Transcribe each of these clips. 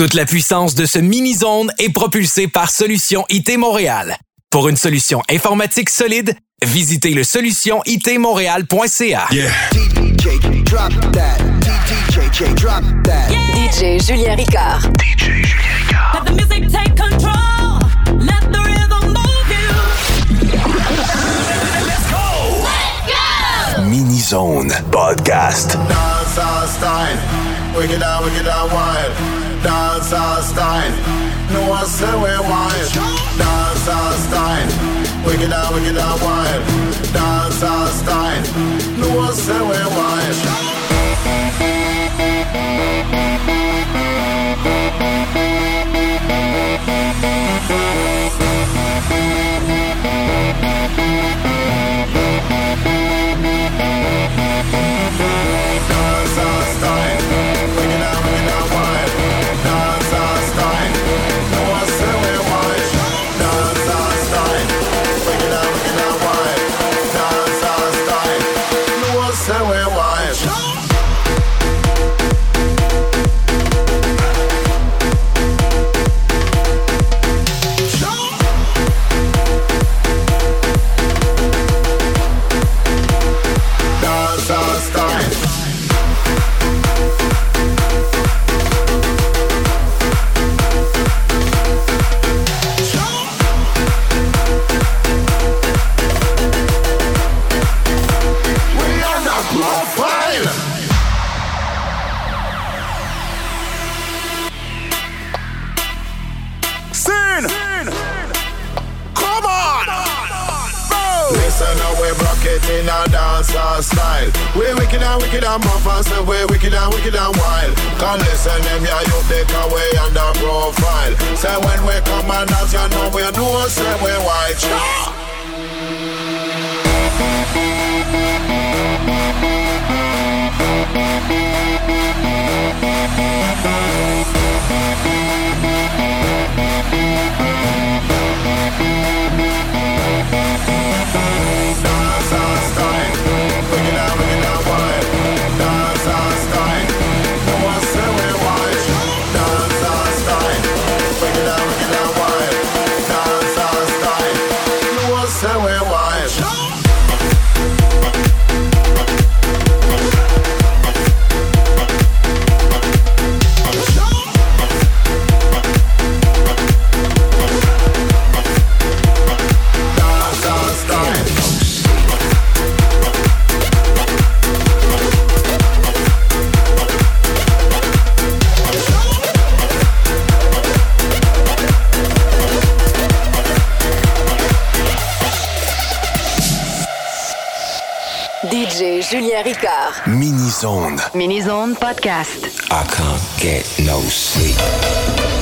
Toute la puissance de ce mini-zone est propulsée par Solution IT Montréal. Pour une solution informatique solide, visitez le solutionitmontréal.ca. Yeah. DJ, DJ Julien Ricard. DJ Julien Ricard. Let the music take control. Let the rhythm move you. Let's go. Let's go. Mini Zone Podcast. Dance our style. Wicked out, wicked out, wild. Dance our style. No one say we wild. Dance our style. Wicked out, wicked out wild. Dance our style. No one say we wild. Ricard. Mini-zone. Mini-zone podcast. I can't get no sleep.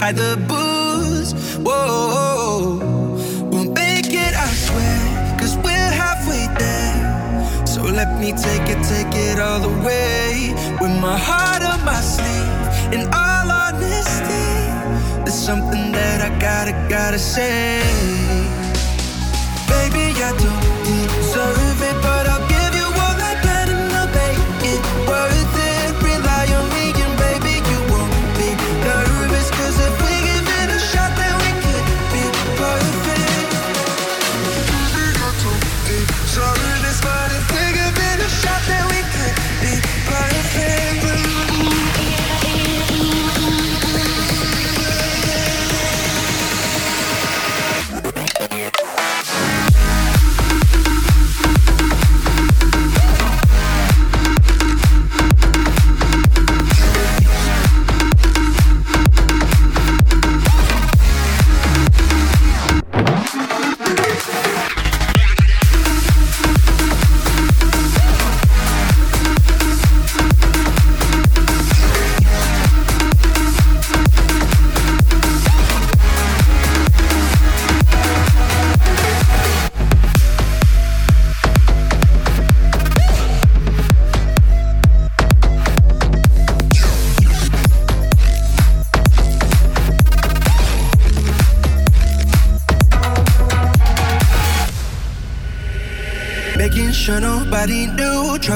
海的。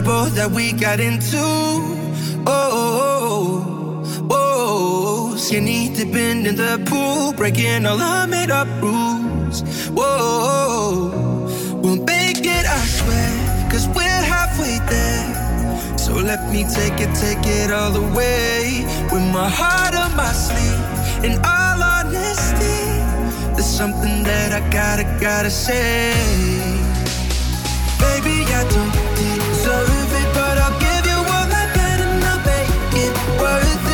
trouble that we got into. Oh, oh, oh, oh, oh. skinny dipping in the pool, breaking all our made up rules. Whoa, we'll make it, I swear, cause we're halfway there. So let me take it, take it all the way. With my heart on my sleeve, in all honesty, there's something that I gotta, gotta say. Baby, I don't started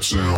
Jump.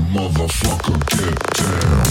Motherfucker, get down.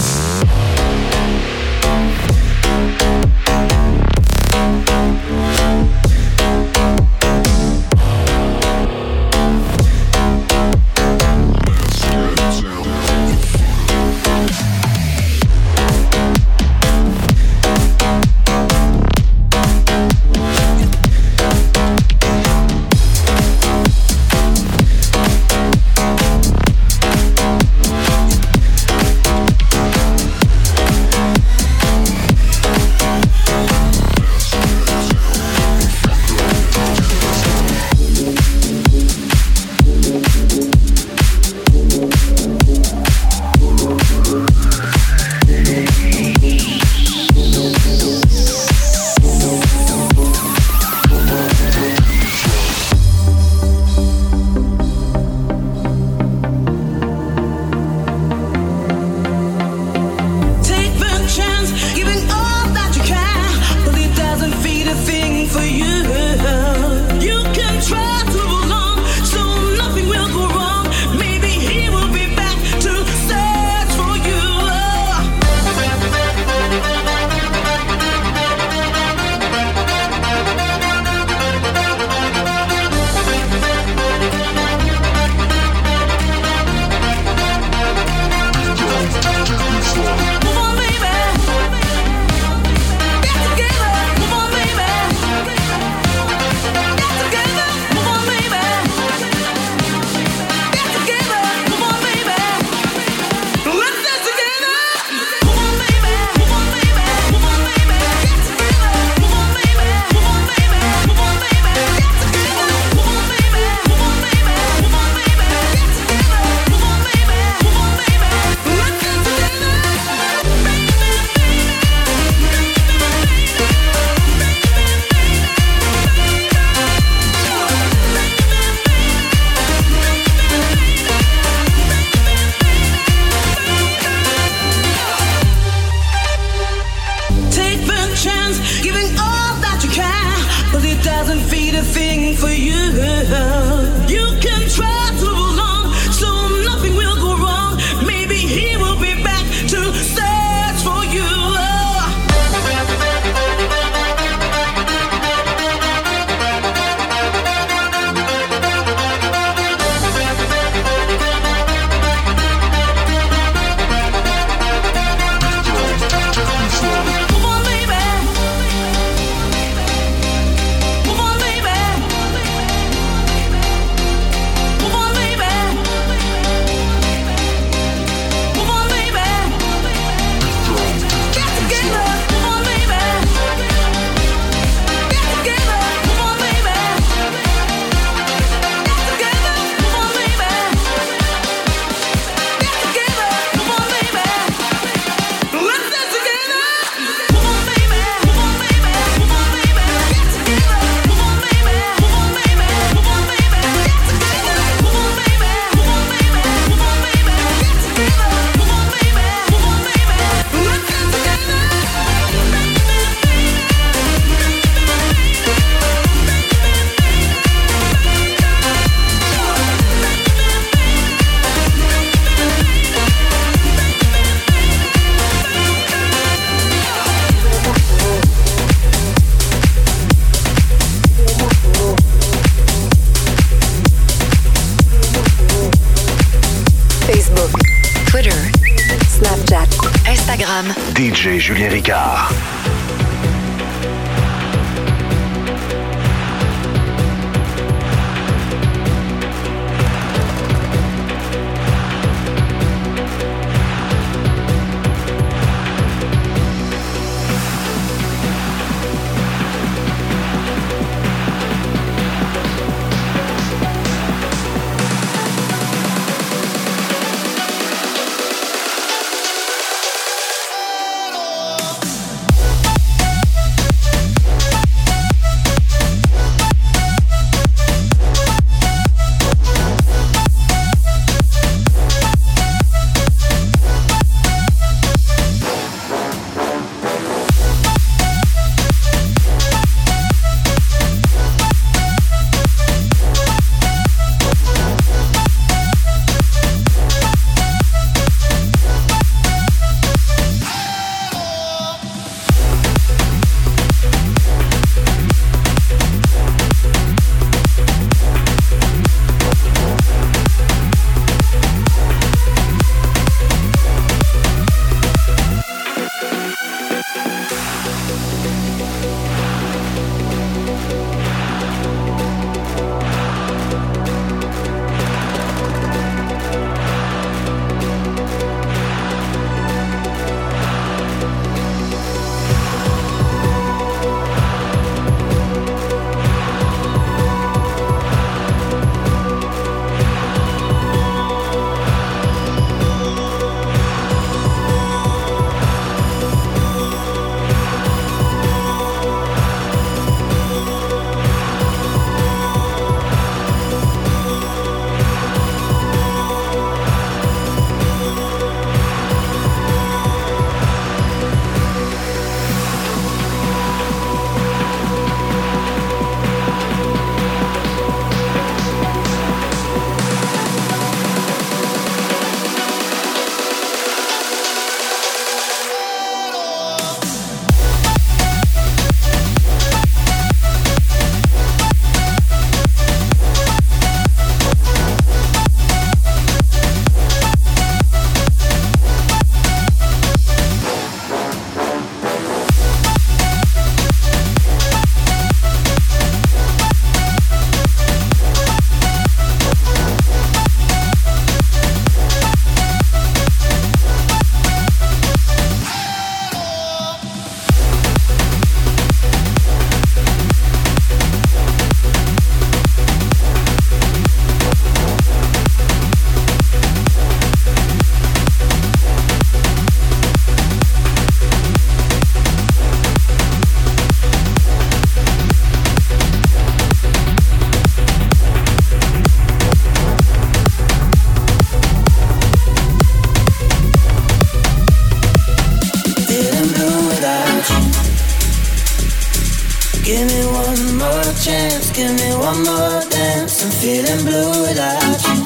Give me one more dance. I'm feeling blue without you.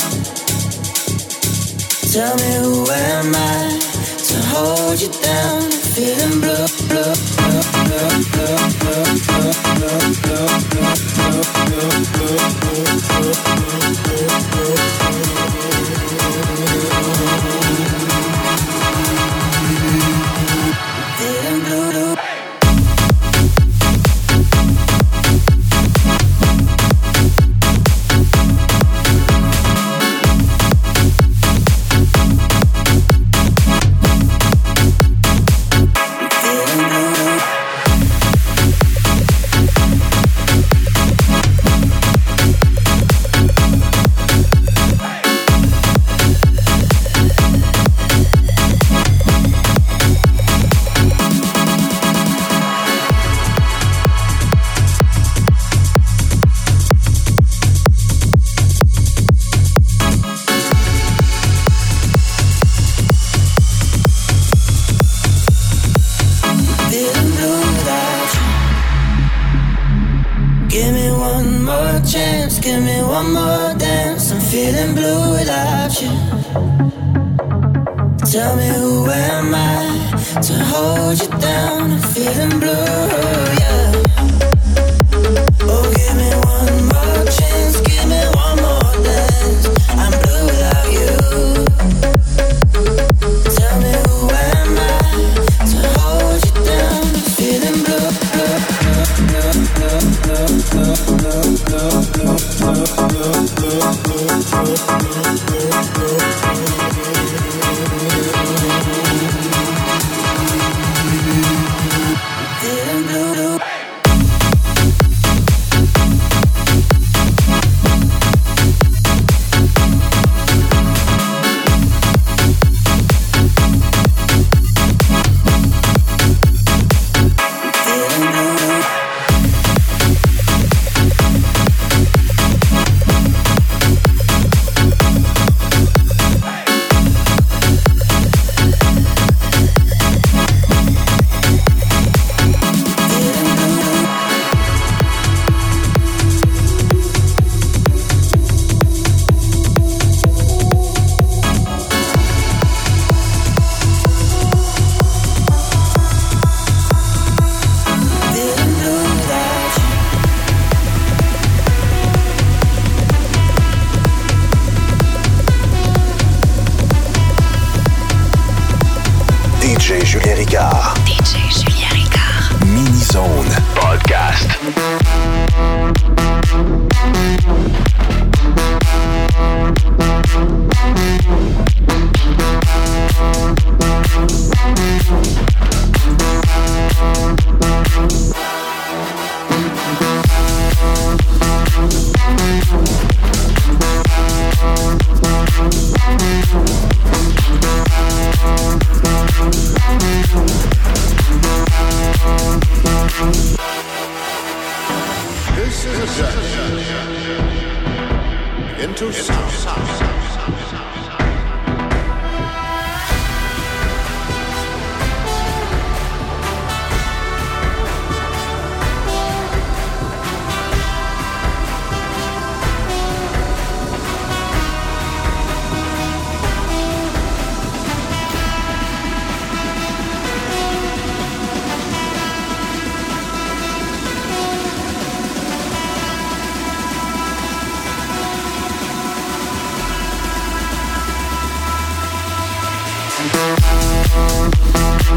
Tell me who am I to hold you down? Feeling blue, blue, blue, blue, blue, blue, blue, blue, blue, Feeling Give me one more chance, give me one more dance. I'm feeling blue without you. Tell me who am I to hold you down? I'm feeling blue, yeah.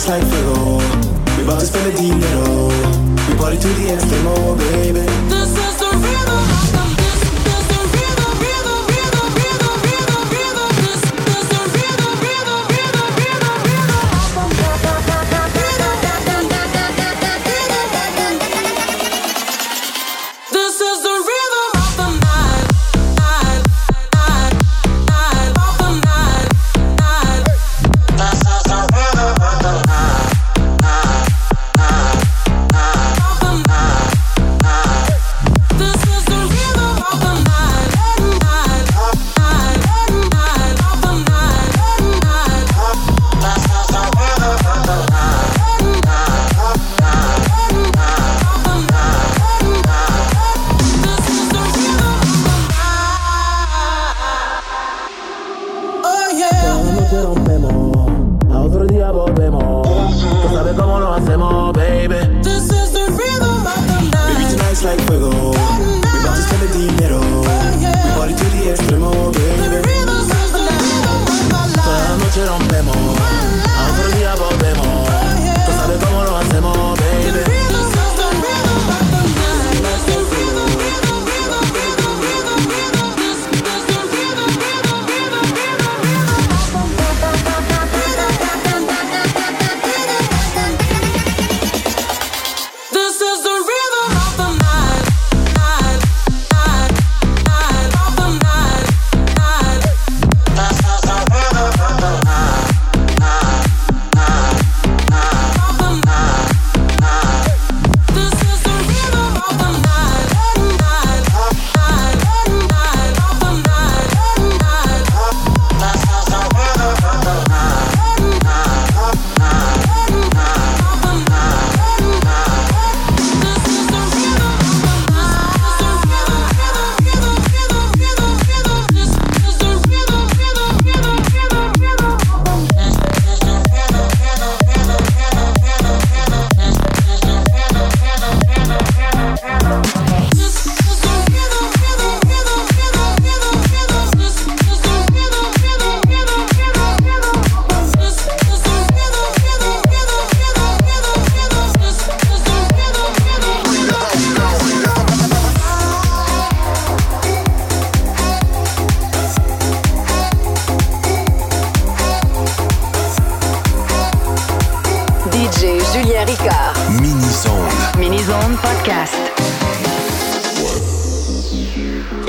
dance like Figaro. We about to spend a dinero. We party to the extremo, oh, baby. This is the rhythm.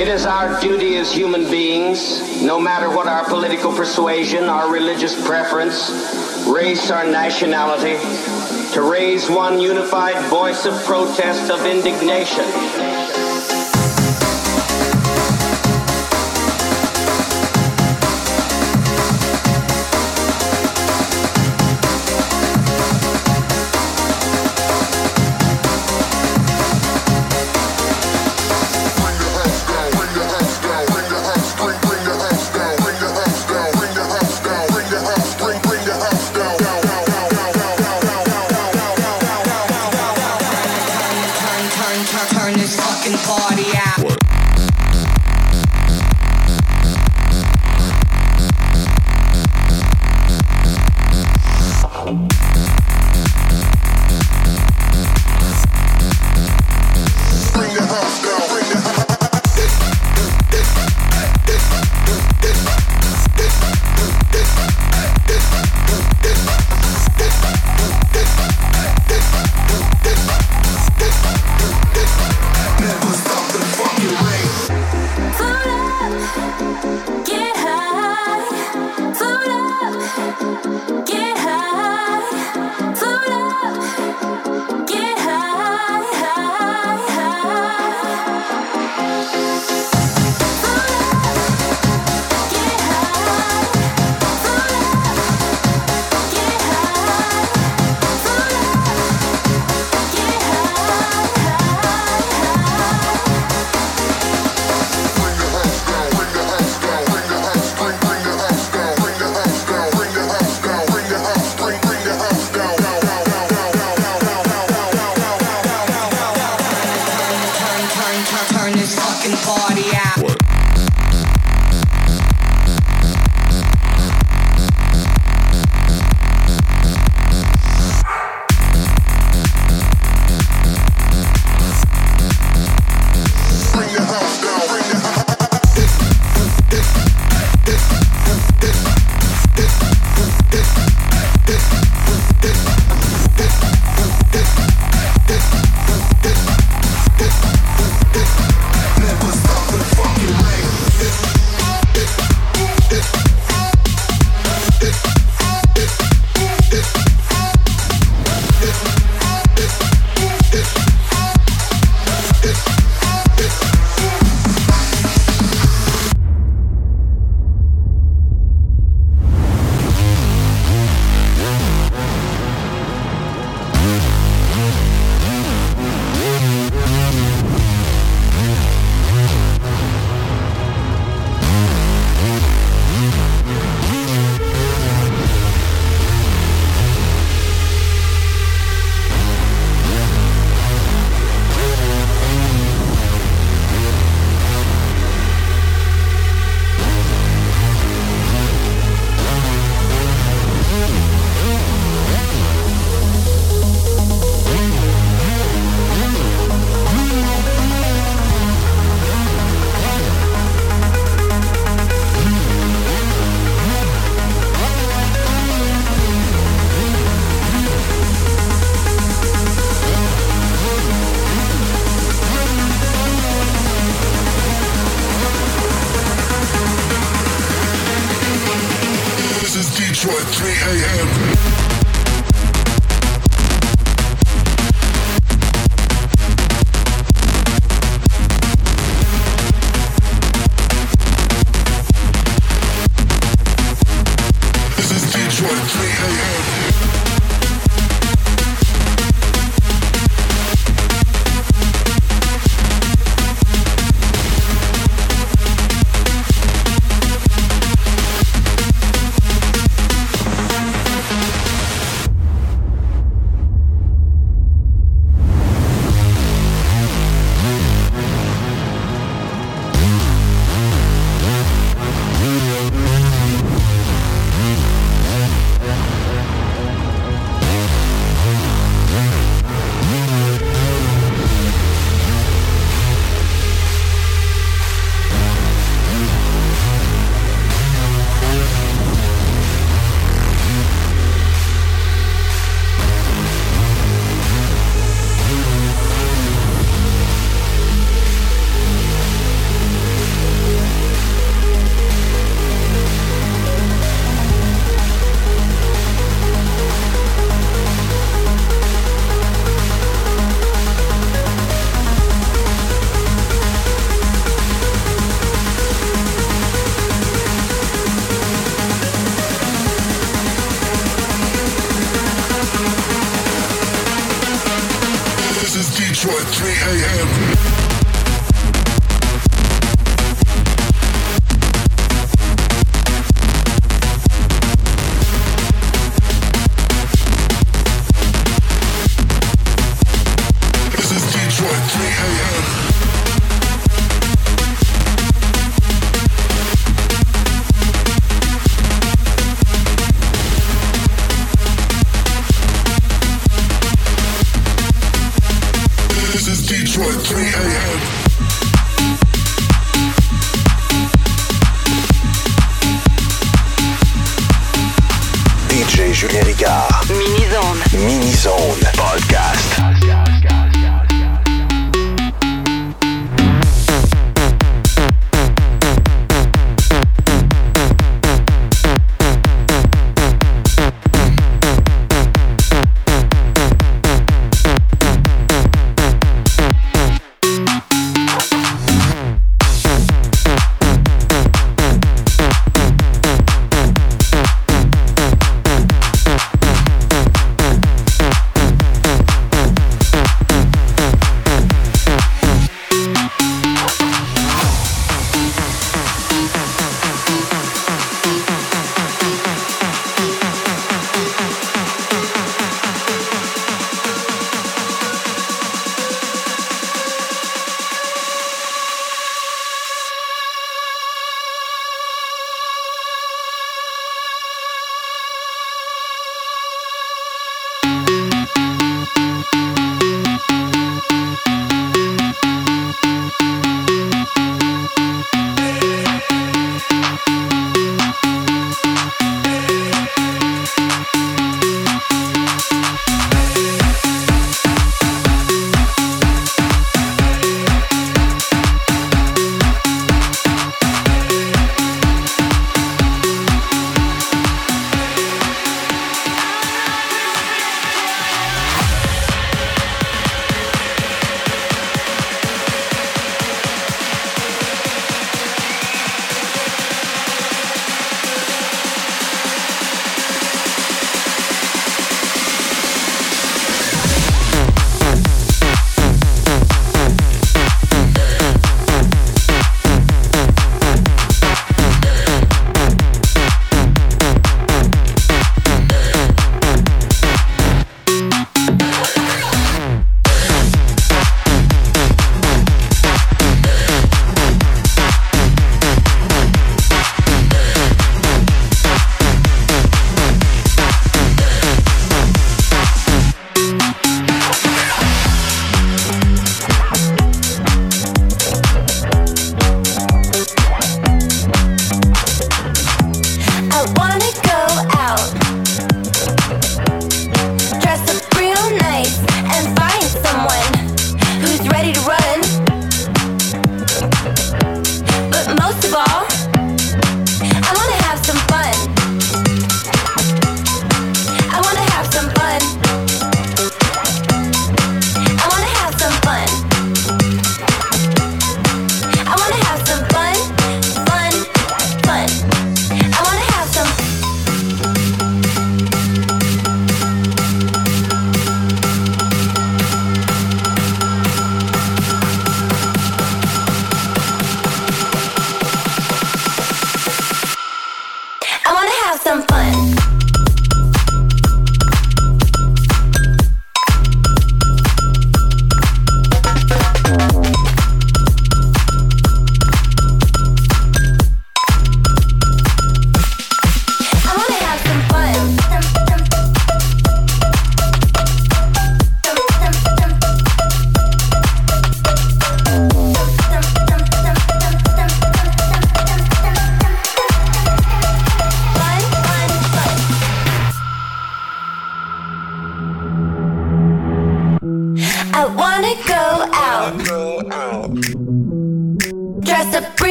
It is our duty as human beings, no matter what our political persuasion, our religious preference, race, or nationality, to raise one unified voice of protest, of indignation.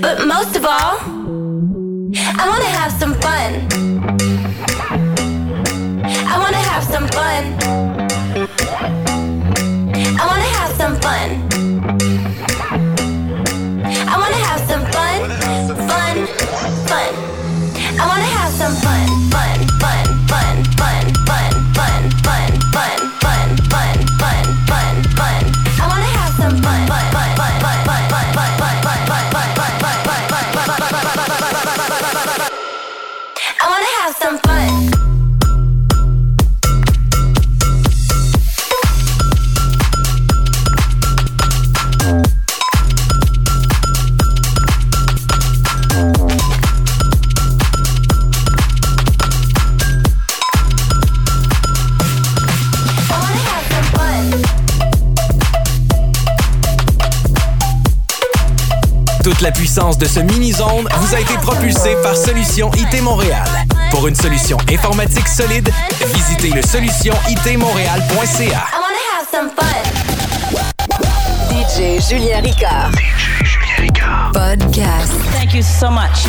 But most of all, I wanna have some fun. I wanna have some fun. Puissance de ce mini-zone vous a été propulsée par Solution IT Montréal. Pour une solution informatique solide, visitez le solutionitmontréal.ca. I wanna have some fun. DJ Julien Ricard. DJ Julien Ricard. Podcast. Thank you so much.